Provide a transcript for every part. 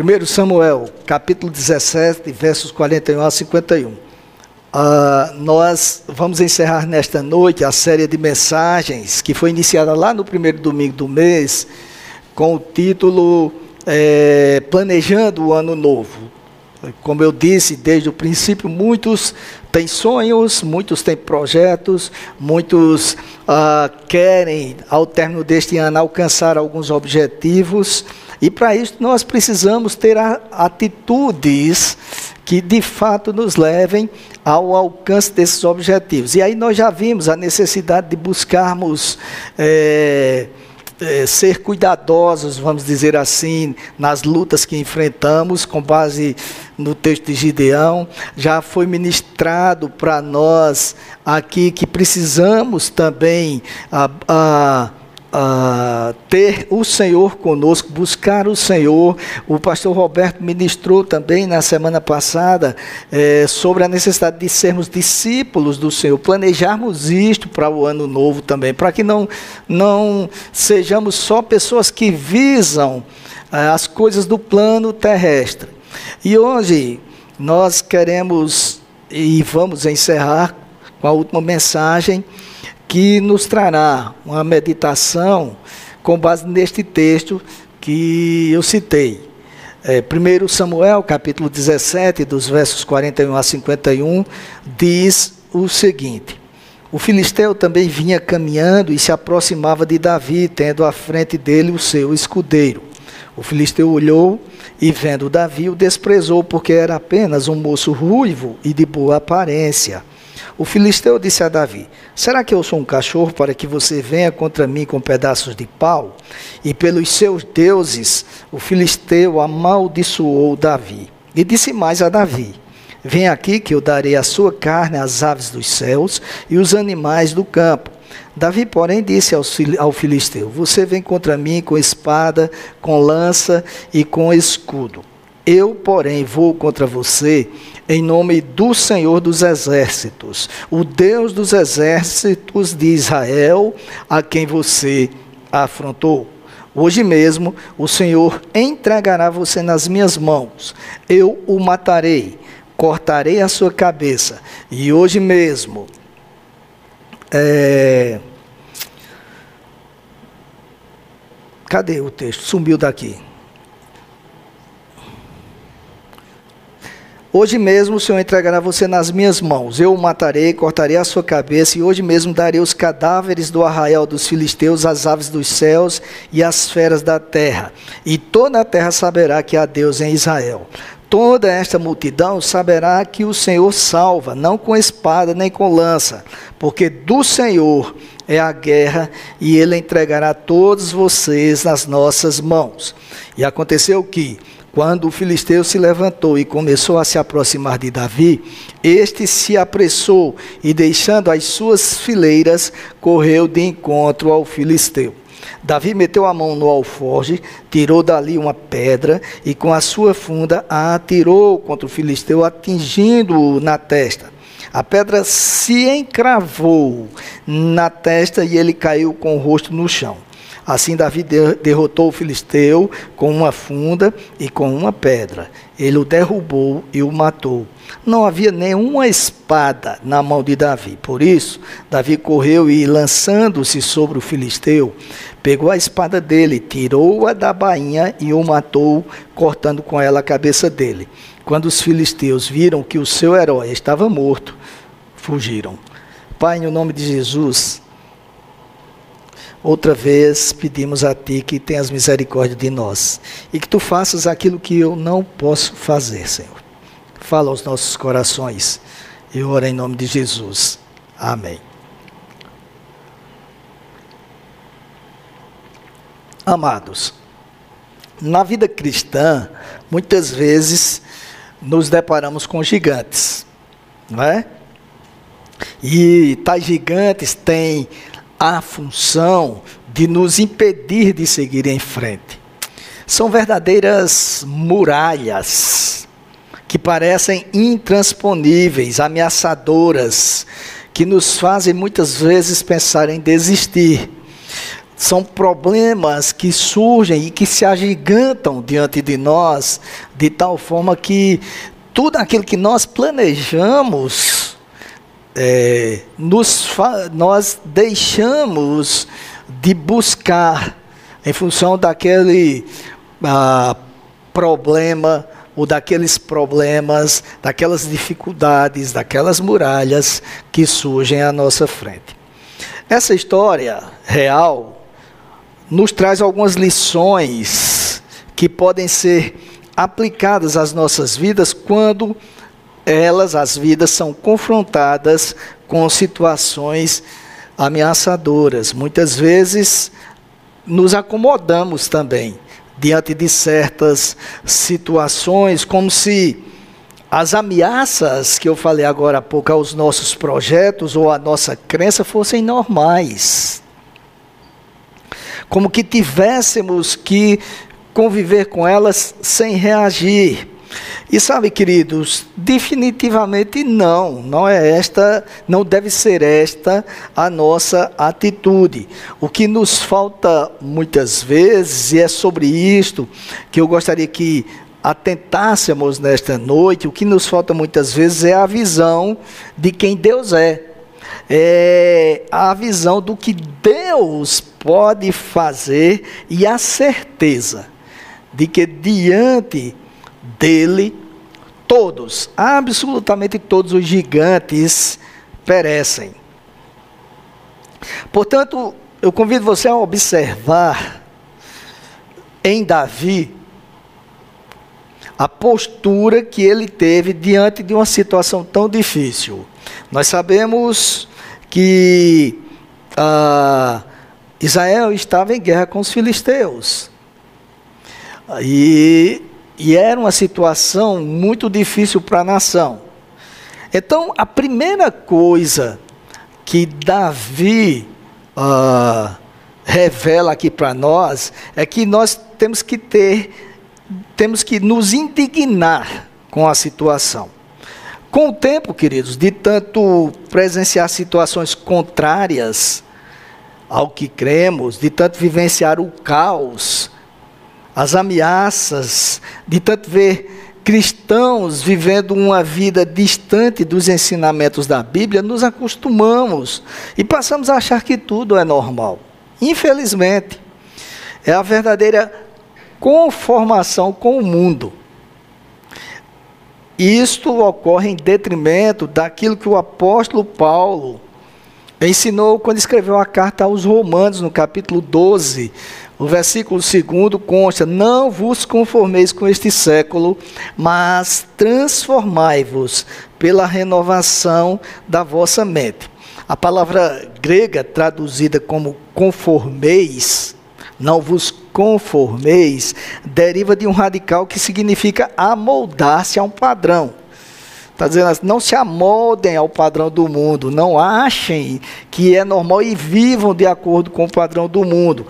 1 Samuel, capítulo 17, versos 41 a 51. Uh, nós vamos encerrar nesta noite a série de mensagens que foi iniciada lá no primeiro domingo do mês, com o título é, Planejando o Ano Novo. Como eu disse desde o princípio, muitos têm sonhos, muitos têm projetos, muitos uh, querem, ao término deste ano, alcançar alguns objetivos. E para isso nós precisamos ter atitudes que de fato nos levem ao alcance desses objetivos. E aí nós já vimos a necessidade de buscarmos. É, é, ser cuidadosos, vamos dizer assim, nas lutas que enfrentamos, com base no texto de Gideão. Já foi ministrado para nós aqui que precisamos também. A, a, Uh, ter o Senhor conosco, buscar o Senhor. O pastor Roberto ministrou também na semana passada eh, sobre a necessidade de sermos discípulos do Senhor, planejarmos isto para o ano novo também, para que não, não sejamos só pessoas que visam eh, as coisas do plano terrestre. E hoje nós queremos e vamos encerrar com a última mensagem que nos trará uma meditação com base neste texto que eu citei. É, 1 Samuel, capítulo 17, dos versos 41 a 51, diz o seguinte: O filisteu também vinha caminhando e se aproximava de Davi, tendo à frente dele o seu escudeiro. O filisteu olhou e, vendo Davi, o desprezou, porque era apenas um moço ruivo e de boa aparência. O filisteu disse a Davi: Será que eu sou um cachorro para que você venha contra mim com pedaços de pau? E pelos seus deuses, o filisteu amaldiçoou Davi. E disse mais a Davi: Vem aqui que eu darei a sua carne às aves dos céus e os animais do campo. Davi, porém, disse ao filisteu: Você vem contra mim com espada, com lança e com escudo. Eu, porém, vou contra você em nome do Senhor dos Exércitos, o Deus dos Exércitos de Israel, a quem você afrontou. Hoje mesmo o Senhor entregará você nas minhas mãos. Eu o matarei, cortarei a sua cabeça. E hoje mesmo. É... Cadê o texto? Sumiu daqui. Hoje mesmo o Senhor entregará você nas minhas mãos. Eu o matarei, cortarei a sua cabeça, e hoje mesmo darei os cadáveres do arraial dos filisteus, as aves dos céus e as feras da terra. E toda a terra saberá que há Deus em Israel. Toda esta multidão saberá que o Senhor salva, não com espada nem com lança, porque do Senhor é a guerra, e ele entregará todos vocês nas nossas mãos. E aconteceu que quando o filisteu se levantou e começou a se aproximar de Davi, este se apressou e, deixando as suas fileiras, correu de encontro ao filisteu. Davi meteu a mão no alforge, tirou dali uma pedra e, com a sua funda, a atirou contra o filisteu, atingindo-o na testa. A pedra se encravou na testa e ele caiu com o rosto no chão. Assim Davi derrotou o filisteu com uma funda e com uma pedra. Ele o derrubou e o matou. Não havia nenhuma espada na mão de Davi. Por isso, Davi correu e, lançando-se sobre o filisteu, pegou a espada dele, tirou-a da bainha e o matou, cortando com ela a cabeça dele. Quando os filisteus viram que o seu herói estava morto, fugiram. Pai, no nome de Jesus, Outra vez pedimos a Ti que tenhas misericórdia de nós e que Tu faças aquilo que eu não posso fazer, Senhor. Fala aos nossos corações. Eu oro em nome de Jesus. Amém. Amados, na vida cristã, muitas vezes nos deparamos com gigantes, não é? E tais gigantes têm a função de nos impedir de seguir em frente. São verdadeiras muralhas que parecem intransponíveis, ameaçadoras, que nos fazem muitas vezes pensar em desistir. são problemas que surgem e que se agigantam diante de nós, de tal forma que tudo aquilo que nós planejamos, é, nos nós deixamos de buscar em função daquele ah, problema ou daqueles problemas, daquelas dificuldades, daquelas muralhas que surgem à nossa frente. Essa história real nos traz algumas lições que podem ser aplicadas às nossas vidas quando elas, as vidas, são confrontadas com situações ameaçadoras. Muitas vezes nos acomodamos também diante de certas situações, como se as ameaças que eu falei agora há pouco aos nossos projetos ou à nossa crença fossem normais como que tivéssemos que conviver com elas sem reagir. E sabe, queridos, definitivamente não, não é esta, não deve ser esta a nossa atitude. O que nos falta muitas vezes, e é sobre isto que eu gostaria que atentássemos nesta noite, o que nos falta muitas vezes é a visão de quem Deus é é, a visão do que Deus pode fazer e a certeza de que diante dele, todos, absolutamente todos os gigantes perecem. Portanto, eu convido você a observar em Davi a postura que ele teve diante de uma situação tão difícil. Nós sabemos que ah, Israel estava em guerra com os filisteus. E, e era uma situação muito difícil para a nação. Então, a primeira coisa que Davi ah, revela aqui para nós é que nós temos que ter, temos que nos indignar com a situação. Com o tempo, queridos, de tanto presenciar situações contrárias ao que cremos, de tanto vivenciar o caos, as ameaças, de tanto ver cristãos vivendo uma vida distante dos ensinamentos da Bíblia, nos acostumamos e passamos a achar que tudo é normal. Infelizmente, é a verdadeira conformação com o mundo. Isto ocorre em detrimento daquilo que o apóstolo Paulo ensinou quando escreveu a carta aos Romanos, no capítulo 12, o versículo 2 consta: Não vos conformeis com este século, mas transformai-vos pela renovação da vossa mente. A palavra grega traduzida como conformeis, não vos conformeis, deriva de um radical que significa amoldar-se a um padrão. Está dizendo assim, não se amoldem ao padrão do mundo, não achem que é normal e vivam de acordo com o padrão do mundo.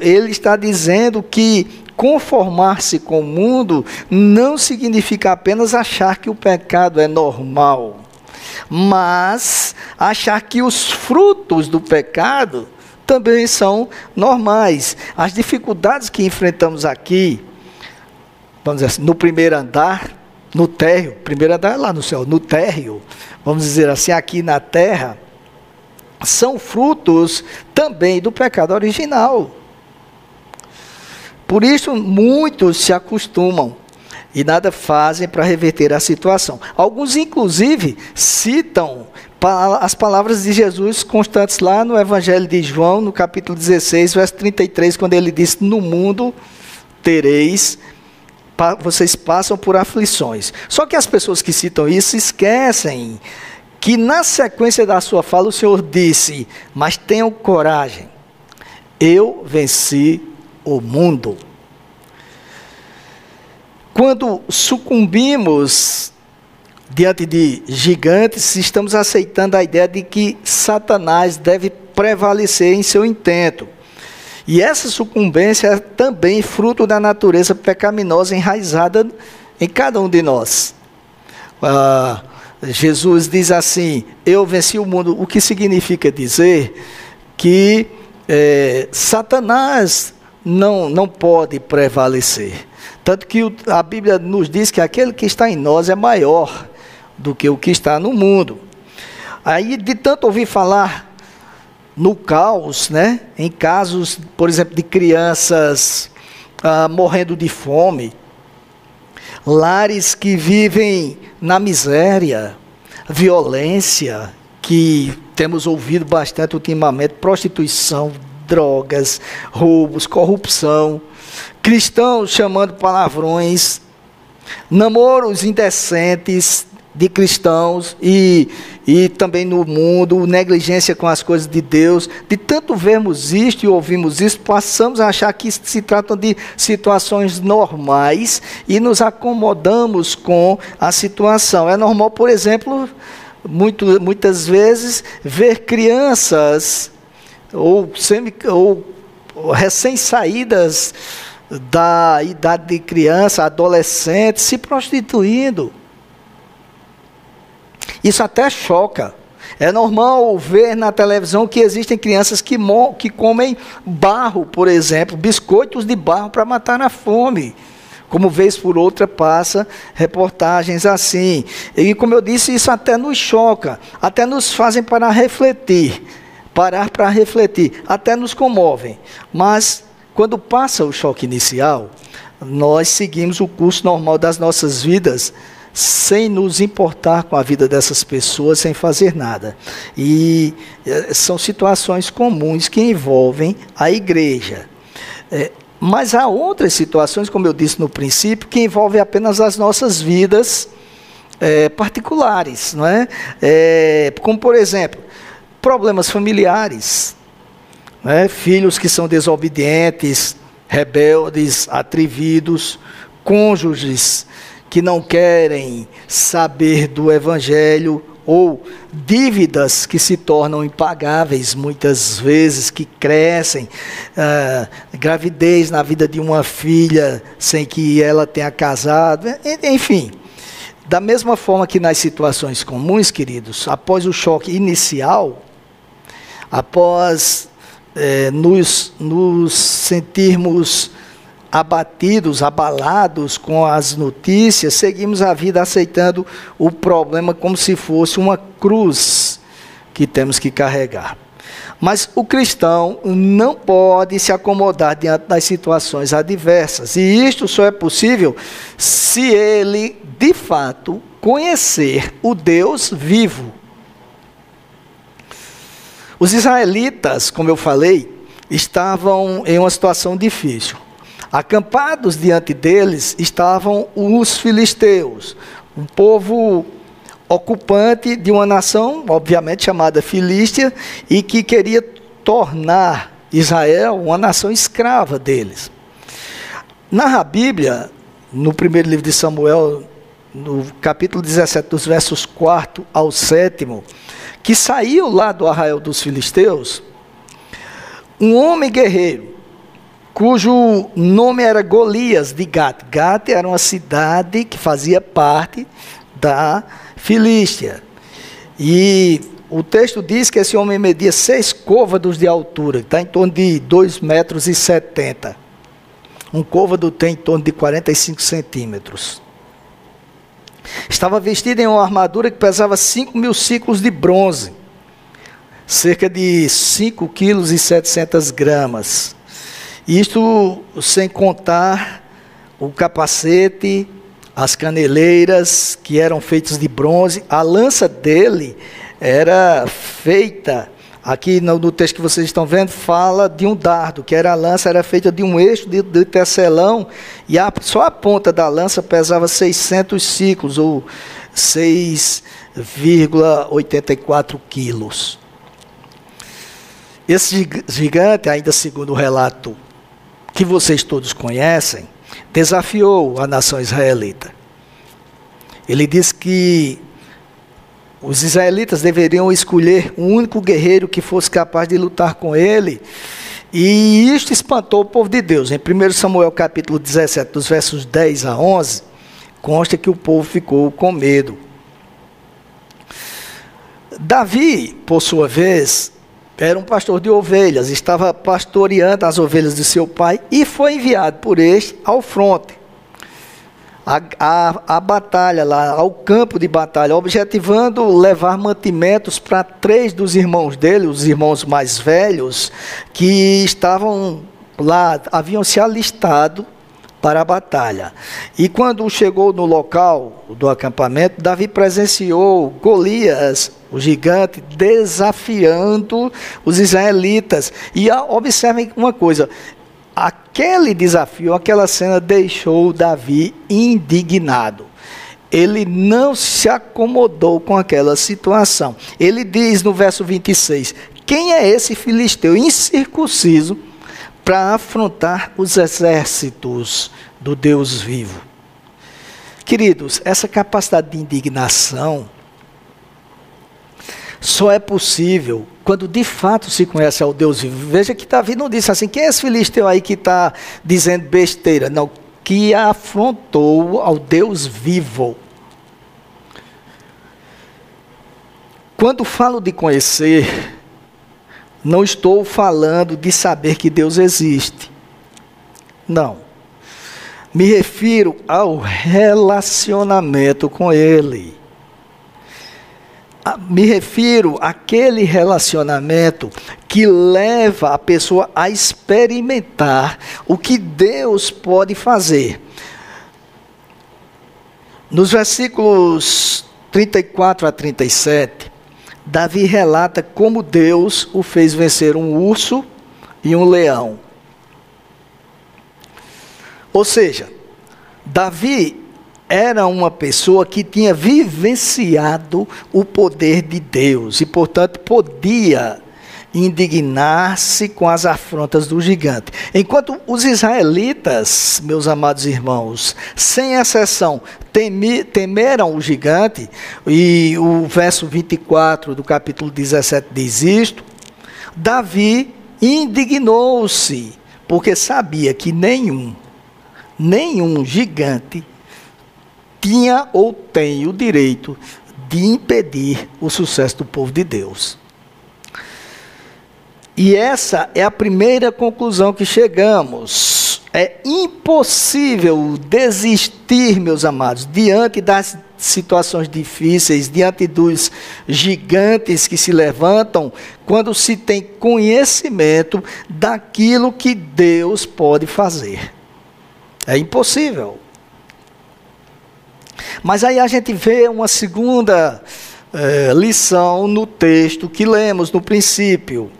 Ele está dizendo que conformar-se com o mundo não significa apenas achar que o pecado é normal, mas achar que os frutos do pecado também são normais. As dificuldades que enfrentamos aqui, vamos dizer assim, no primeiro andar, no térreo, primeiro é lá no céu, no térreo, vamos dizer assim, aqui na terra, são frutos também do pecado original. Por isso, muitos se acostumam e nada fazem para reverter a situação. Alguns, inclusive, citam as palavras de Jesus constantes lá no Evangelho de João, no capítulo 16, verso 33, quando ele disse: No mundo tereis, vocês passam por aflições. Só que as pessoas que citam isso esquecem que na sequência da sua fala o Senhor disse: Mas tenham coragem, eu venci o mundo. Quando sucumbimos diante de gigantes, estamos aceitando a ideia de que Satanás deve prevalecer em seu intento. E essa sucumbência é também fruto da natureza pecaminosa enraizada em cada um de nós. Ah, Jesus diz assim: Eu venci o mundo. O que significa dizer que é, Satanás não, não pode prevalecer. Tanto que a Bíblia nos diz que aquele que está em nós é maior do que o que está no mundo. Aí, de tanto ouvir falar no caos, né, em casos, por exemplo, de crianças ah, morrendo de fome, lares que vivem na miséria, violência, que temos ouvido bastante ultimamente, prostituição, drogas, roubos, corrupção, cristãos chamando palavrões, namoros indecentes de cristãos e, e também no mundo, negligência com as coisas de Deus. De tanto vermos isto e ouvimos isso, passamos a achar que se tratam de situações normais e nos acomodamos com a situação. É normal, por exemplo, muito, muitas vezes, ver crianças ou, semi, ou recém-saídas da idade de criança, adolescente, se prostituindo. Isso até choca. É normal ver na televisão que existem crianças que, que comem barro, por exemplo, biscoitos de barro para matar a fome. Como vez por outra passa reportagens assim. E como eu disse, isso até nos choca, até nos fazem para refletir, parar para refletir, até nos comovem. Mas quando passa o choque inicial, nós seguimos o curso normal das nossas vidas sem nos importar com a vida dessas pessoas, sem fazer nada. E é, são situações comuns que envolvem a igreja. É, mas há outras situações, como eu disse no princípio, que envolvem apenas as nossas vidas é, particulares, não é? é? Como, por exemplo, problemas familiares, né? filhos que são desobedientes, rebeldes, atrevidos, cônjuges que não querem saber do Evangelho, ou dívidas que se tornam impagáveis muitas vezes, que crescem, ah, gravidez na vida de uma filha sem que ela tenha casado, enfim. Da mesma forma que nas situações comuns, queridos, após o choque inicial, após é, nos, nos sentirmos abatidos, abalados com as notícias, seguimos a vida aceitando o problema como se fosse uma cruz que temos que carregar. Mas o cristão não pode se acomodar diante das situações adversas. E isto só é possível se ele, de fato, conhecer o Deus vivo. Os israelitas, como eu falei, estavam em uma situação difícil. Acampados diante deles estavam os filisteus, um povo ocupante de uma nação, obviamente chamada Filístia, e que queria tornar Israel uma nação escrava deles. Narra a Bíblia, no primeiro livro de Samuel, no capítulo 17, dos versos 4 ao 7, que saiu lá do arraial dos filisteus, um homem guerreiro, cujo nome era Golias de Gat. Gat era uma cidade que fazia parte da Filístia. E o texto diz que esse homem media seis côvados de altura, está em torno de 2 metros e 70. Um côvado tem em torno de 45 centímetros. Estava vestido em uma armadura que pesava 5 mil ciclos de bronze, cerca de 5 quilos e 700 gramas. Isto sem contar o capacete, as caneleiras que eram feitas de bronze, a lança dele era feita, aqui no, texto que vocês estão vendo, fala de um dardo, que era a lança, era feita de um eixo de, de tecelão, e a, só a ponta da lança pesava 600 ciclos, ou 6,84 quilos. Esse gigante, ainda segundo o relato que vocês todos conhecem, desafiou a nação israelita. Ele disse que os israelitas deveriam escolher um único guerreiro que fosse capaz de lutar com ele. E isto espantou o povo de Deus. Em 1 Samuel capítulo 17, dos versos 10 a 11, consta que o povo ficou com medo. Davi, por sua vez, era um pastor de ovelhas, estava pastoreando as ovelhas de seu pai e foi enviado por este ao fronte. A, a, a, batalha lá, ao campo de batalha, objetivando levar mantimentos para três dos irmãos dele, os irmãos mais velhos, que estavam lá, haviam se alistado para a batalha. E quando chegou no local do acampamento, Davi presenciou Golias, o gigante, desafiando os israelitas. E observem uma coisa: aquele desafio, aquela cena deixou Davi indignado. Ele não se acomodou com aquela situação. Ele diz no verso 26: Quem é esse filisteu incircunciso? Para afrontar os exércitos do Deus vivo. Queridos, essa capacidade de indignação só é possível quando de fato se conhece ao Deus vivo. Veja que Davi não disse assim: quem é esse filisteu aí que está dizendo besteira? Não, que afrontou ao Deus vivo. Quando falo de conhecer, não estou falando de saber que Deus existe. Não. Me refiro ao relacionamento com Ele. Me refiro àquele relacionamento que leva a pessoa a experimentar o que Deus pode fazer. Nos versículos 34 a 37, Davi relata como Deus o fez vencer um urso e um leão. Ou seja, Davi era uma pessoa que tinha vivenciado o poder de Deus e, portanto, podia indignar-se com as afrontas do gigante. Enquanto os israelitas, meus amados irmãos, sem exceção, temeram o gigante, e o verso 24 do capítulo 17 diz isto, Davi indignou-se, porque sabia que nenhum, nenhum gigante tinha ou tem o direito de impedir o sucesso do povo de Deus. E essa é a primeira conclusão que chegamos. É impossível desistir, meus amados, diante das situações difíceis, diante dos gigantes que se levantam, quando se tem conhecimento daquilo que Deus pode fazer. É impossível. Mas aí a gente vê uma segunda é, lição no texto que lemos no princípio.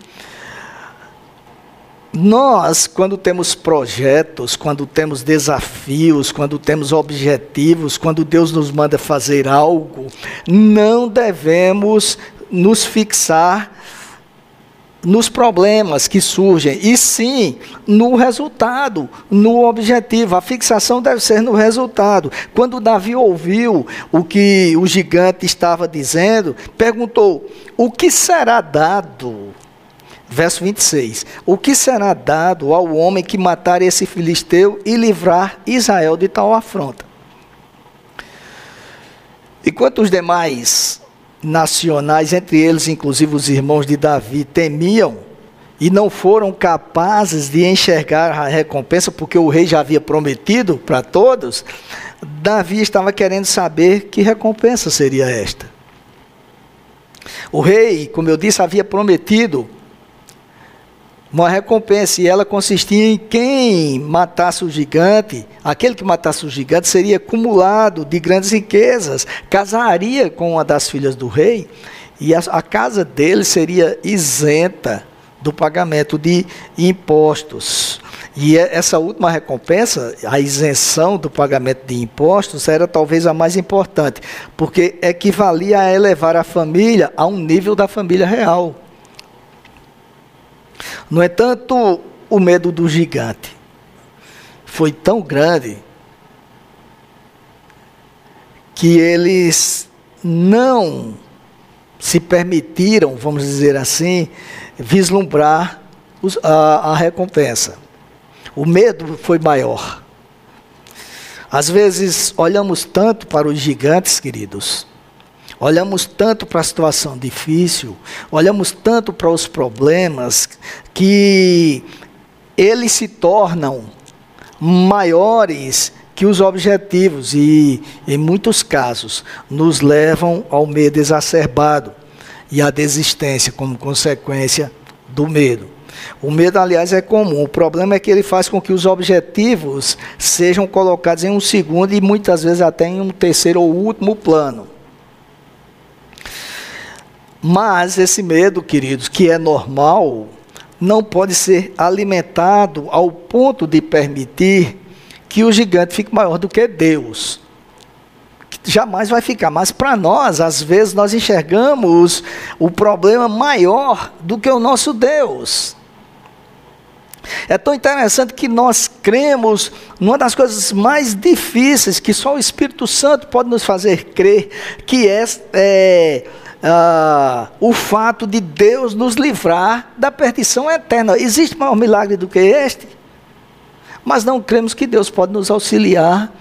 Nós, quando temos projetos, quando temos desafios, quando temos objetivos, quando Deus nos manda fazer algo, não devemos nos fixar nos problemas que surgem, e sim no resultado, no objetivo. A fixação deve ser no resultado. Quando Davi ouviu o que o gigante estava dizendo, perguntou: o que será dado? Verso 26: O que será dado ao homem que matar esse filisteu e livrar Israel de tal afronta? Enquanto os demais nacionais, entre eles inclusive os irmãos de Davi, temiam e não foram capazes de enxergar a recompensa, porque o rei já havia prometido para todos, Davi estava querendo saber que recompensa seria esta. O rei, como eu disse, havia prometido uma recompensa, e ela consistia em quem matasse o gigante, aquele que matasse o gigante seria acumulado de grandes riquezas, casaria com uma das filhas do rei, e a, a casa dele seria isenta do pagamento de impostos. E essa última recompensa, a isenção do pagamento de impostos, era talvez a mais importante, porque equivalia a elevar a família a um nível da família real. No entanto, o medo do gigante foi tão grande que eles não se permitiram, vamos dizer assim, vislumbrar a, a recompensa. O medo foi maior. Às vezes olhamos tanto para os gigantes, queridos, olhamos tanto para a situação difícil, olhamos tanto para os problemas, que eles se tornam maiores que os objetivos e, em muitos casos, nos levam ao medo exacerbado e à desistência como consequência do medo. O medo, aliás, é comum. O problema é que ele faz com que os objetivos sejam colocados em um segundo e muitas vezes até em um terceiro ou último plano. Mas esse medo, queridos, que é normal, não pode ser alimentado ao ponto de permitir que o gigante fique maior do que Deus. Jamais vai ficar, mas para nós, às vezes, nós enxergamos o problema maior do que o nosso Deus. É tão interessante que nós cremos numa das coisas mais difíceis que só o Espírito Santo pode nos fazer crer, que é, é ah, o fato de Deus nos livrar da perdição eterna. Existe maior milagre do que este? Mas não cremos que Deus pode nos auxiliar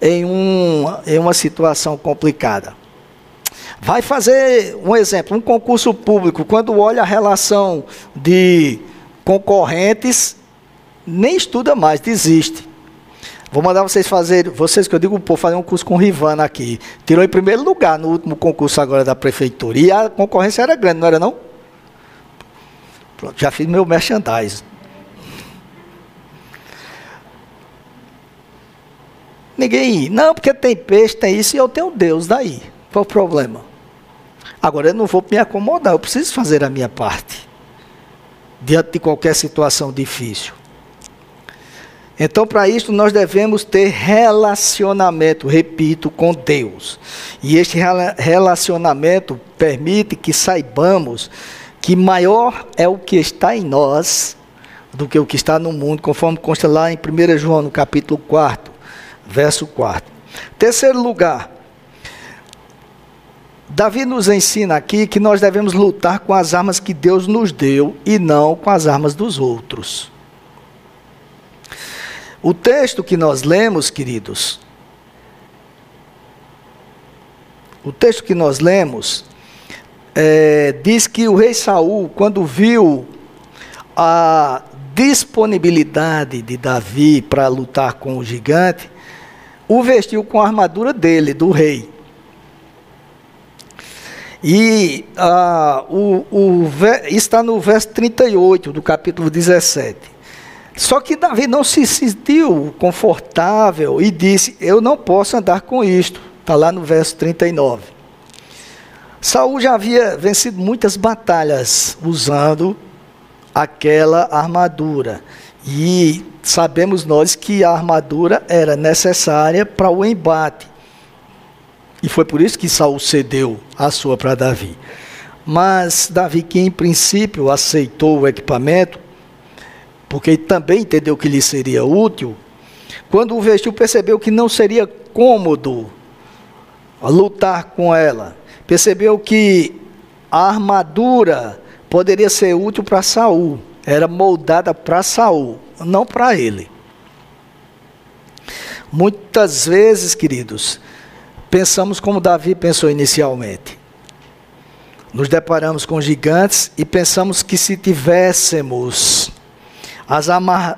em, um, em uma situação complicada. Vai fazer um exemplo, um concurso público, quando olha a relação de concorrentes, nem estuda mais, desiste. Vou mandar vocês fazer, vocês que eu digo, pô, fazer um curso com o Rivana aqui. Tirou em primeiro lugar no último concurso agora da prefeitura. E a concorrência era grande, não era não? Pronto, já fiz meu merchandising. Ninguém, não, porque tem peixe, tem isso, e eu tenho Deus daí. Qual o problema? Agora eu não vou me acomodar, eu preciso fazer a minha parte diante de qualquer situação difícil. Então, para isso, nós devemos ter relacionamento, repito, com Deus. E este relacionamento permite que saibamos que maior é o que está em nós do que o que está no mundo, conforme consta lá em 1 João, no capítulo 4, verso 4. Terceiro lugar, Davi nos ensina aqui que nós devemos lutar com as armas que Deus nos deu e não com as armas dos outros. O texto que nós lemos, queridos, o texto que nós lemos é, diz que o rei Saul, quando viu a disponibilidade de Davi para lutar com o gigante, o vestiu com a armadura dele, do rei. E ah, o, o, está no verso 38 do capítulo 17. Só que Davi não se sentiu confortável e disse: Eu não posso andar com isto. Está lá no verso 39. Saul já havia vencido muitas batalhas usando aquela armadura. E sabemos nós que a armadura era necessária para o embate. E foi por isso que Saul cedeu a sua para Davi. Mas Davi, que em princípio aceitou o equipamento, porque também entendeu que lhe seria útil, quando o vestiu, percebeu que não seria cômodo lutar com ela. Percebeu que a armadura poderia ser útil para Saul, era moldada para Saul, não para ele. Muitas vezes, queridos, pensamos como Davi pensou inicialmente. Nos deparamos com gigantes e pensamos que se tivéssemos as,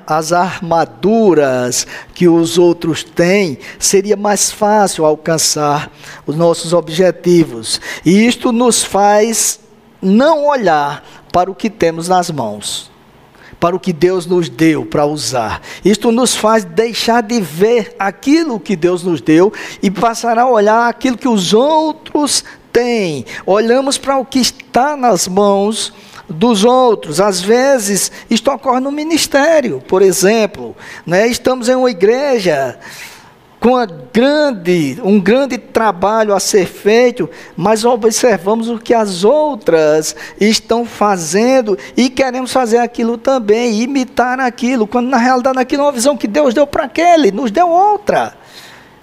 as armaduras que os outros têm, seria mais fácil alcançar os nossos objetivos. E isto nos faz não olhar para o que temos nas mãos, para o que Deus nos deu para usar. Isto nos faz deixar de ver aquilo que Deus nos deu e passar a olhar aquilo que os outros têm. Olhamos para o que está nas mãos dos outros. Às vezes, isto ocorre no ministério, por exemplo. Né? Estamos em uma igreja com grande, um grande trabalho a ser feito, mas observamos o que as outras estão fazendo e queremos fazer aquilo também, imitar aquilo, quando na realidade aquilo é uma visão que Deus deu para aquele, nos deu outra,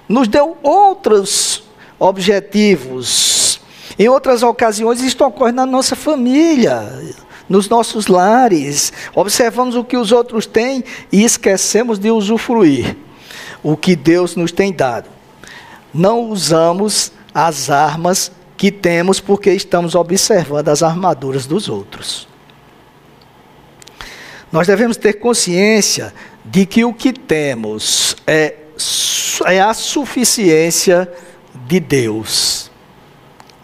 nos deu outros objetivos. Em outras ocasiões, isto ocorre na nossa família, nos nossos lares. Observamos o que os outros têm e esquecemos de usufruir o que Deus nos tem dado. Não usamos as armas que temos porque estamos observando as armaduras dos outros. Nós devemos ter consciência de que o que temos é, é a suficiência de Deus.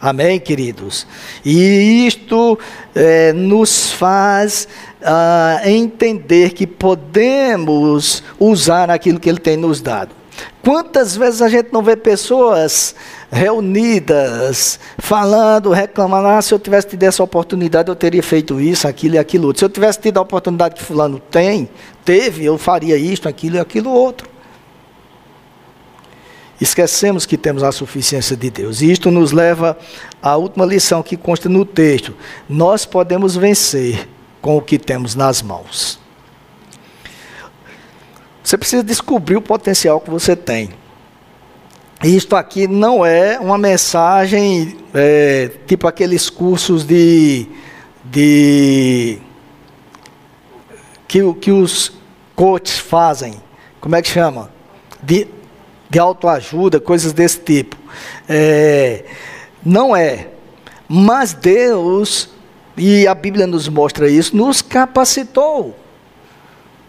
Amém, queridos? E isto é, nos faz ah, entender que podemos usar aquilo que Ele tem nos dado. Quantas vezes a gente não vê pessoas reunidas, falando, reclamando, ah, se eu tivesse tido essa oportunidade, eu teria feito isso, aquilo e aquilo outro. Se eu tivesse tido a oportunidade que fulano tem, teve, eu faria isto, aquilo e aquilo outro. Esquecemos que temos a suficiência de Deus. E isto nos leva à última lição que consta no texto. Nós podemos vencer com o que temos nas mãos. Você precisa descobrir o potencial que você tem. Isto aqui não é uma mensagem é, tipo aqueles cursos de, de que, que os coaches fazem. Como é que chama? De, de autoajuda, coisas desse tipo. É, não é. Mas Deus, e a Bíblia nos mostra isso, nos capacitou.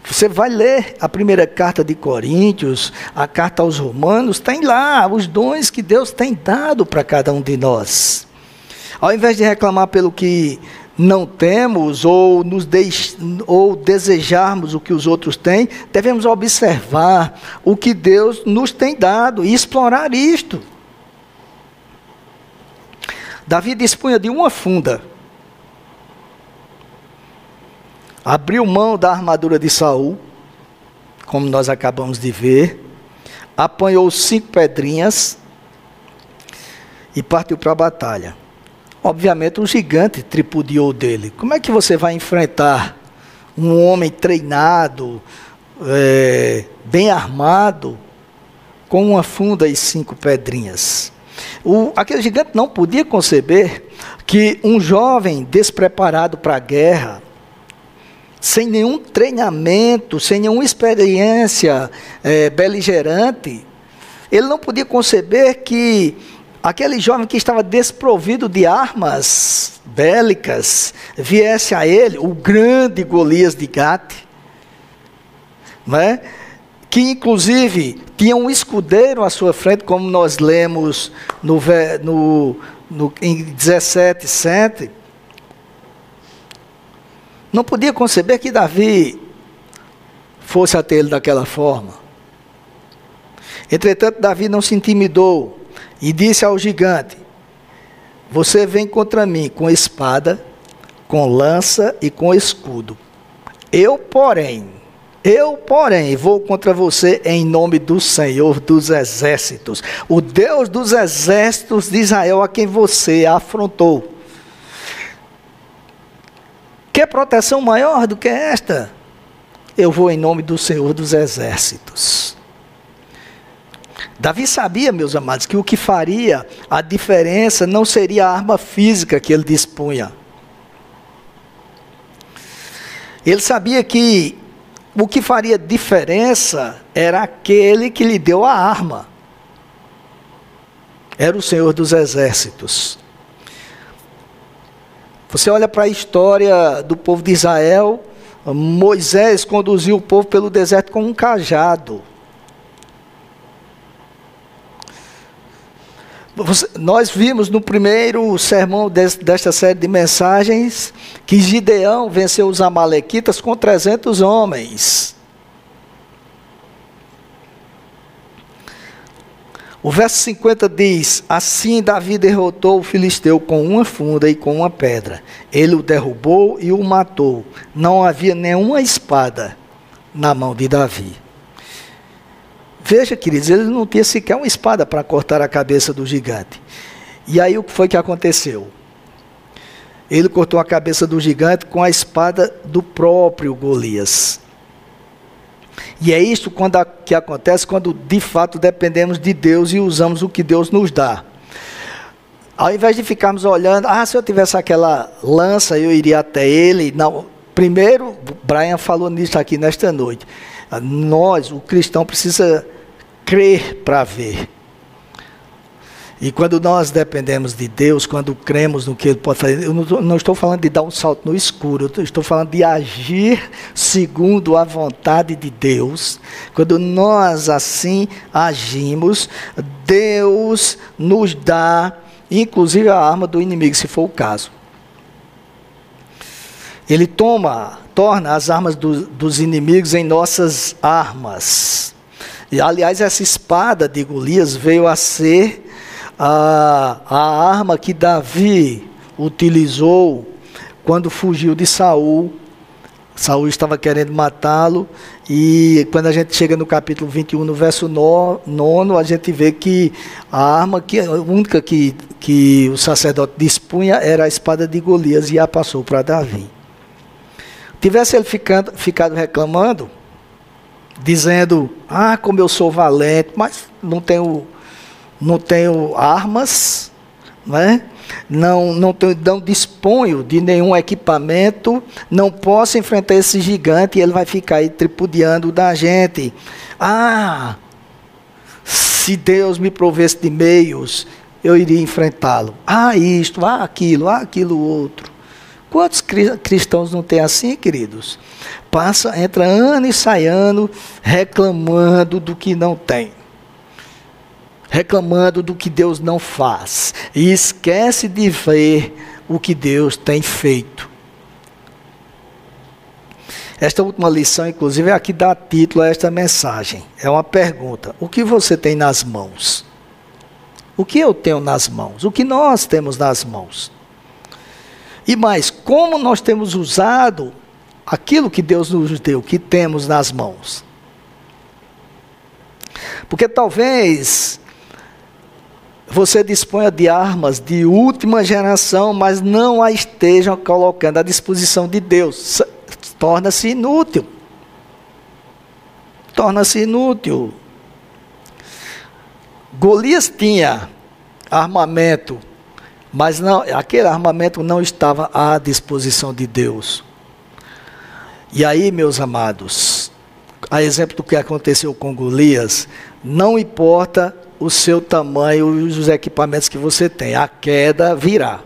Você vai ler a primeira carta de Coríntios, a carta aos Romanos, tem lá os dons que Deus tem dado para cada um de nós. Ao invés de reclamar pelo que não temos ou, nos deix... ou desejarmos o que os outros têm, devemos observar o que Deus nos tem dado e explorar isto. Davi dispunha de uma funda abriu mão da armadura de Saul, como nós acabamos de ver, apanhou cinco pedrinhas e partiu para a batalha. Obviamente, um gigante tripudiou dele. Como é que você vai enfrentar um homem treinado, é, bem armado, com uma funda e cinco pedrinhas? O, aquele gigante não podia conceber que um jovem despreparado para a guerra, sem nenhum treinamento, sem nenhuma experiência é, beligerante, ele não podia conceber que aquele jovem que estava desprovido de armas bélicas viesse a ele, o grande Golias de Gate, não é? que inclusive tinha um escudeiro à sua frente, como nós lemos no, no, no, em 17, 7 não podia conceber que Davi fosse até ele daquela forma. Entretanto, Davi não se intimidou e disse ao gigante: Você vem contra mim com espada, com lança e com escudo. Eu, porém, eu, porém, vou contra você em nome do Senhor dos exércitos, o Deus dos exércitos de Israel, a quem você afrontou. Quer proteção maior do que esta? Eu vou em nome do Senhor dos Exércitos. Davi sabia, meus amados, que o que faria a diferença não seria a arma física que ele dispunha. Ele sabia que o que faria diferença era aquele que lhe deu a arma. Era o Senhor dos Exércitos. Você olha para a história do povo de Israel, Moisés conduziu o povo pelo deserto com um cajado. Nós vimos no primeiro sermão desta série de mensagens que Gideão venceu os Amalequitas com 300 homens. O verso 50 diz: Assim Davi derrotou o filisteu com uma funda e com uma pedra. Ele o derrubou e o matou. Não havia nenhuma espada na mão de Davi. Veja, queridos, ele não tinha sequer uma espada para cortar a cabeça do gigante. E aí o que foi que aconteceu? Ele cortou a cabeça do gigante com a espada do próprio Golias. E é isso quando a, que acontece quando de fato dependemos de Deus e usamos o que Deus nos dá. Ao invés de ficarmos olhando, ah, se eu tivesse aquela lança, eu iria até ele. Não. Primeiro, Brian falou nisso aqui nesta noite. Nós, o cristão, precisa crer para ver. E quando nós dependemos de Deus, quando cremos no que Ele pode fazer, eu não, estou falando de dar um salto no escuro, eu estou falando de agir segundo a vontade de Deus. Quando nós assim agimos, Deus nos dá, inclusive, a arma do inimigo, se for o caso. Ele toma, torna as armas do, dos inimigos em nossas armas. E, aliás, essa espada de Golias veio a ser a, a arma que Davi utilizou quando fugiu de Saul. Saul estava querendo matá-lo, e quando a gente chega no capítulo 21, no verso 9, a gente vê que a arma que, a única que, que o sacerdote dispunha era a espada de Golias e a passou para Davi. Tivesse ele ficando, ficado reclamando, dizendo: Ah, como eu sou valente, mas não tenho não tenho armas, né? não, não, tenho, não disponho de nenhum equipamento, não posso enfrentar esse gigante e ele vai ficar aí tripudiando da gente. Ah, se Deus me provesse de meios, eu iria enfrentá-lo. Ah, isto, ah, aquilo, ah, aquilo outro. Quantos cristãos não têm assim, queridos? Passa, entra ano e sai ano reclamando do que não tem reclamando do que Deus não faz e esquece de ver o que Deus tem feito. Esta última lição, inclusive, é a que dá título a esta mensagem. É uma pergunta: O que você tem nas mãos? O que eu tenho nas mãos? O que nós temos nas mãos? E mais, como nós temos usado aquilo que Deus nos deu, que temos nas mãos? Porque talvez você disponha de armas de última geração, mas não a estejam colocando à disposição de Deus. Torna-se inútil. Torna-se inútil. Golias tinha armamento, mas não, aquele armamento não estava à disposição de Deus. E aí, meus amados, a exemplo do que aconteceu com Golias, não importa o seu tamanho e os equipamentos que você tem. A queda virá.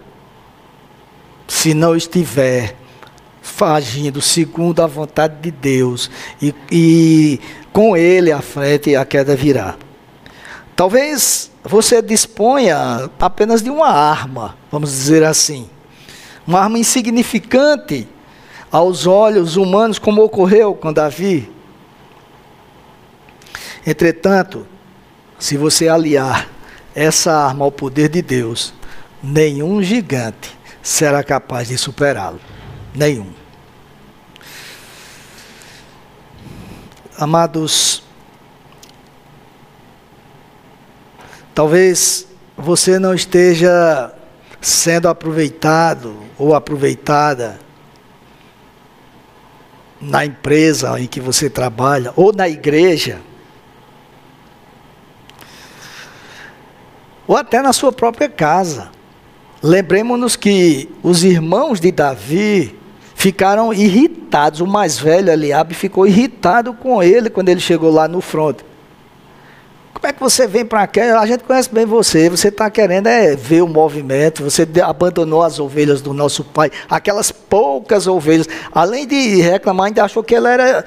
Se não estiver agindo segundo a vontade de Deus e, e com Ele à frente, a queda virá. Talvez você disponha apenas de uma arma, vamos dizer assim. Uma arma insignificante aos olhos humanos, como ocorreu com Davi. Entretanto, se você aliar essa arma ao poder de Deus, nenhum gigante será capaz de superá-lo. Nenhum. Amados, talvez você não esteja sendo aproveitado ou aproveitada na empresa em que você trabalha ou na igreja ou até na sua própria casa. Lembremos-nos que os irmãos de Davi ficaram irritados. O mais velho, Eliabe, ficou irritado com ele quando ele chegou lá no fronte. Como é que você vem para cá? A gente conhece bem você. Você está querendo é ver o movimento. Você abandonou as ovelhas do nosso pai, aquelas poucas ovelhas. Além de reclamar, ainda achou que ele era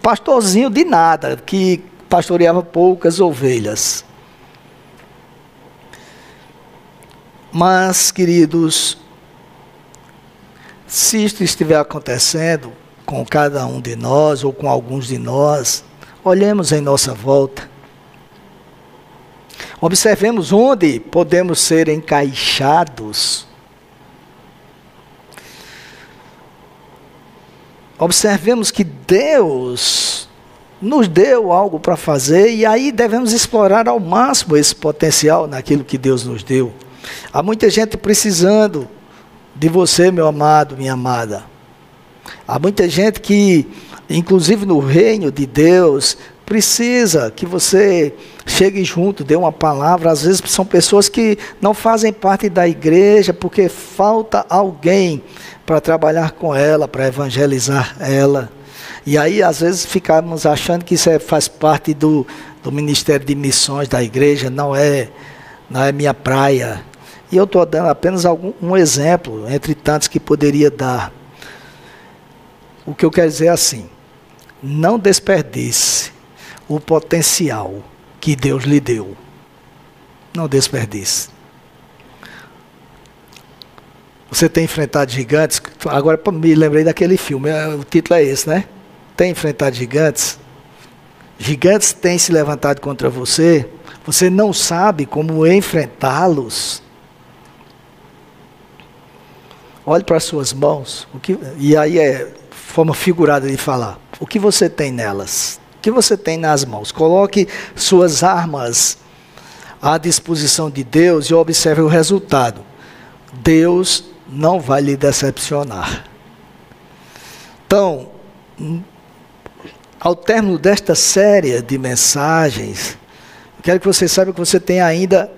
pastorzinho de nada, que pastoreava poucas ovelhas. Mas, queridos, se isto estiver acontecendo com cada um de nós ou com alguns de nós, olhemos em nossa volta. Observemos onde podemos ser encaixados. Observemos que Deus nos deu algo para fazer e aí devemos explorar ao máximo esse potencial naquilo que Deus nos deu. Há muita gente precisando de você, meu amado, minha amada. Há muita gente que, inclusive no reino de Deus, precisa que você chegue junto, dê uma palavra. Às vezes são pessoas que não fazem parte da igreja porque falta alguém para trabalhar com ela, para evangelizar ela. E aí, às vezes, ficamos achando que isso é, faz parte do, do ministério de missões da igreja. Não é não é minha praia. E eu estou dando apenas algum, um exemplo, entre tantos que poderia dar. O que eu quero dizer é assim: não desperdice o potencial que Deus lhe deu. Não desperdice. Você tem enfrentado gigantes. Agora me lembrei daquele filme, é, o título é esse, né? Tem enfrentado gigantes. Gigantes têm se levantado contra você. Você não sabe como enfrentá-los. Olhe para as suas mãos. O que, e aí é forma figurada de falar. O que você tem nelas? Que você tem nas mãos? Coloque suas armas à disposição de Deus e observe o resultado. Deus não vai lhe decepcionar. Então, ao término desta série de mensagens, quero que você saiba que você tem ainda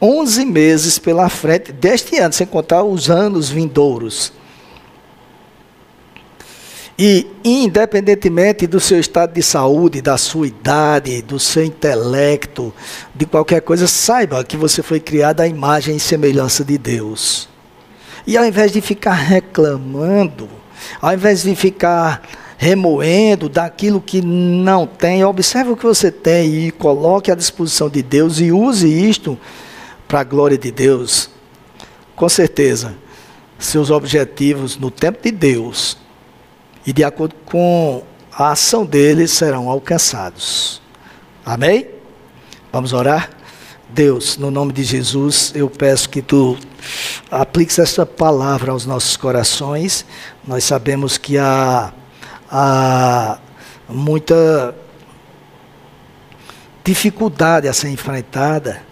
11 meses pela frente deste ano, sem contar os anos vindouros. E, independentemente do seu estado de saúde, da sua idade, do seu intelecto, de qualquer coisa, saiba que você foi criado à imagem e semelhança de Deus. E ao invés de ficar reclamando, ao invés de ficar remoendo daquilo que não tem, observe o que você tem e coloque à disposição de Deus e use isto para a glória de Deus. Com certeza, seus objetivos no tempo de Deus e de acordo com a ação dele serão alcançados. Amém? Vamos orar? Deus, no nome de Jesus, eu peço que tu apliques esta palavra aos nossos corações. Nós sabemos que há, há muita dificuldade a ser enfrentada,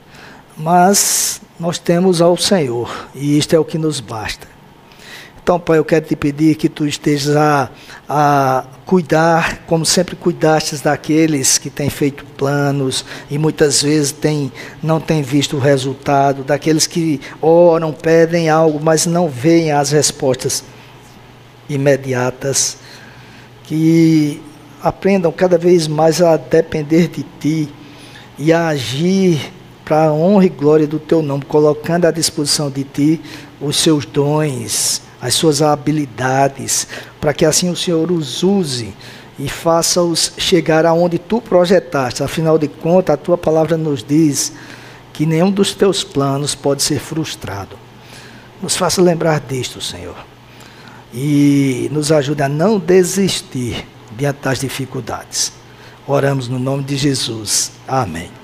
mas nós temos ao Senhor e isto é o que nos basta. Então, Pai, eu quero te pedir que tu estejas a, a cuidar, como sempre cuidastes daqueles que têm feito planos e muitas vezes tem, não têm visto o resultado, daqueles que oram, pedem algo, mas não veem as respostas imediatas. Que aprendam cada vez mais a depender de Ti e a agir para a honra e glória do Teu nome, colocando à disposição de Ti os seus dons as suas habilidades, para que assim o Senhor os use e faça-os chegar aonde tu projetaste. Afinal de contas, a tua palavra nos diz que nenhum dos teus planos pode ser frustrado. Nos faça lembrar disto, Senhor. E nos ajude a não desistir diante das dificuldades. Oramos no nome de Jesus. Amém.